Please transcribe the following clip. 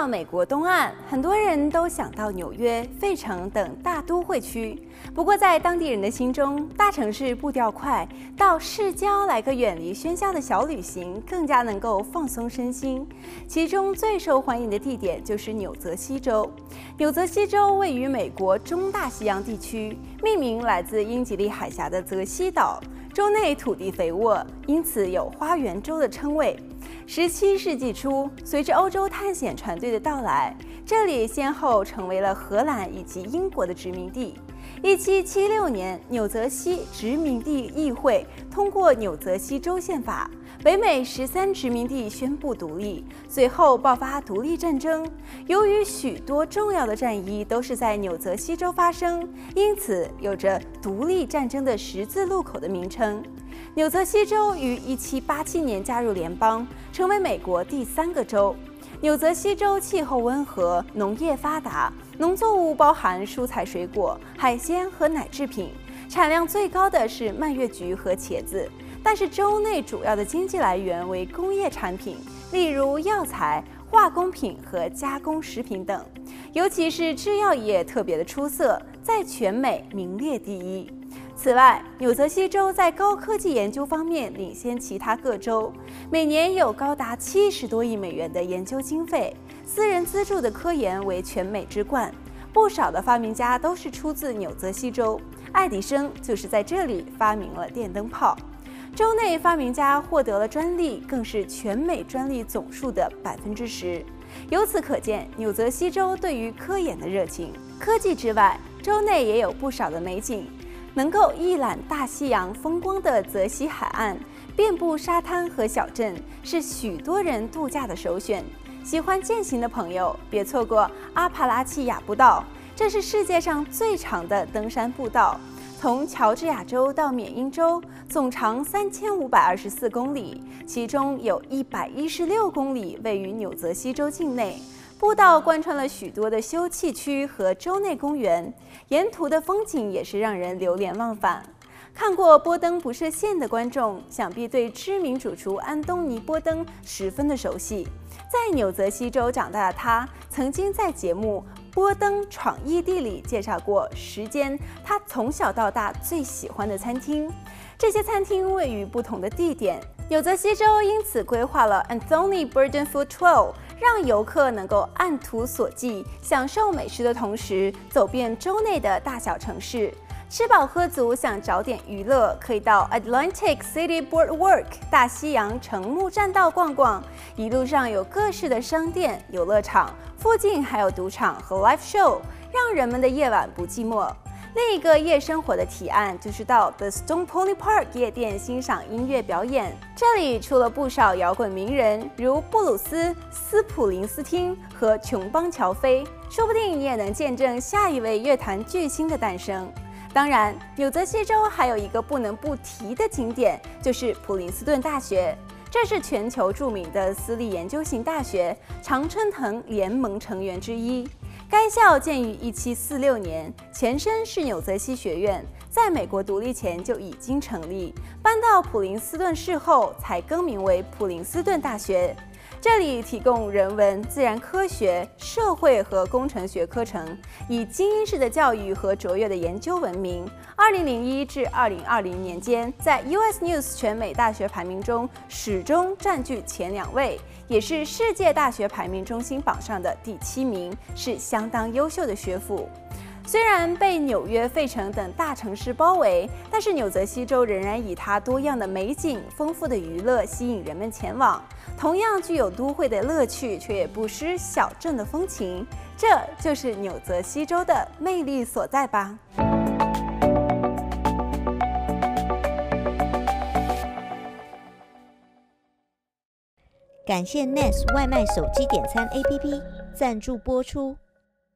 到美国东岸，很多人都想到纽约、费城等大都会区。不过，在当地人的心中，大城市步调快，到市郊来个远离喧嚣的小旅行，更加能够放松身心。其中最受欢迎的地点就是纽泽西州。纽泽西州位于美国中大西洋地区，命名来自英吉利海峡的泽西岛。州内土地肥沃，因此有“花园州”的称谓。十七世纪初，随着欧洲探险船队的到来，这里先后成为了荷兰以及英国的殖民地。一七七六年，纽泽西殖民地议会通过《纽泽西州宪法》。北美十三殖民地宣布独立，随后爆发独立战争。由于许多重要的战役都是在纽泽西州发生，因此有着“独立战争的十字路口”的名称。纽泽西州于一七八七年加入联邦，成为美国第三个州。纽泽西州气候温和，农业发达，农作物包含蔬菜、水果、海鲜和奶制品，产量最高的是蔓越橘和茄子。但是州内主要的经济来源为工业产品，例如药材、化工品和加工食品等，尤其是制药业特别的出色，在全美名列第一。此外，纽泽西州在高科技研究方面领先其他各州，每年有高达七十多亿美元的研究经费，私人资助的科研为全美之冠，不少的发明家都是出自纽泽西州，爱迪生就是在这里发明了电灯泡。州内发明家获得了专利，更是全美专利总数的百分之十。由此可见，纽泽西州对于科研的热情。科技之外，州内也有不少的美景，能够一览大西洋风光的泽西海岸，遍布沙滩和小镇，是许多人度假的首选。喜欢健行的朋友，别错过阿帕拉契亚步道，这是世界上最长的登山步道。从乔治亚州到缅因州，总长三千五百二十四公里，其中有一百一十六公里位于纽泽西州境内。步道贯穿了许多的休憩区和州内公园，沿途的风景也是让人流连忘返。看过《波登不设限》的观众，想必对知名主厨安东尼·波登十分的熟悉。在纽泽西州长大的他，曾经在节目波登闯异地里介绍过时间他从小到大最喜欢的餐厅，这些餐厅位于不同的地点。纽泽西州因此规划了 Anthony b u r d e n Food Trail，让游客能够按图索骥，享受美食的同时，走遍州内的大小城市。吃饱喝足，想找点娱乐，可以到 Atlantic City Boardwalk 大西洋城木栈道逛逛。一路上有各式的商店、游乐场，附近还有赌场和 live show，让人们的夜晚不寂寞。另一个夜生活的提案就是到 The Stone Pony Park 夜店欣赏音乐表演。这里出了不少摇滚名人，如布鲁斯·斯普林斯汀和琼邦·乔菲，说不定你也能见证下一位乐坛巨星的诞生。当然，纽泽西州还有一个不能不提的景点，就是普林斯顿大学。这是全球著名的私立研究型大学，常春藤联盟成员之一。该校建于1746年，前身是纽泽西学院，在美国独立前就已经成立。搬到普林斯顿市后，才更名为普林斯顿大学。这里提供人文、自然科学、社会和工程学课程，以精英式的教育和卓越的研究闻名。二零零一至二零二零年间，在 US News 全美大学排名中始终占据前两位，也是世界大学排名中心榜上的第七名，是相当优秀的学府。虽然被纽约、费城等大城市包围，但是纽泽西州仍然以它多样的美景、丰富的娱乐吸引人们前往。同样具有都会的乐趣，却也不失小镇的风情。这就是纽泽西州的魅力所在吧。感谢 Nest 外卖手机点餐 APP 赞助播出。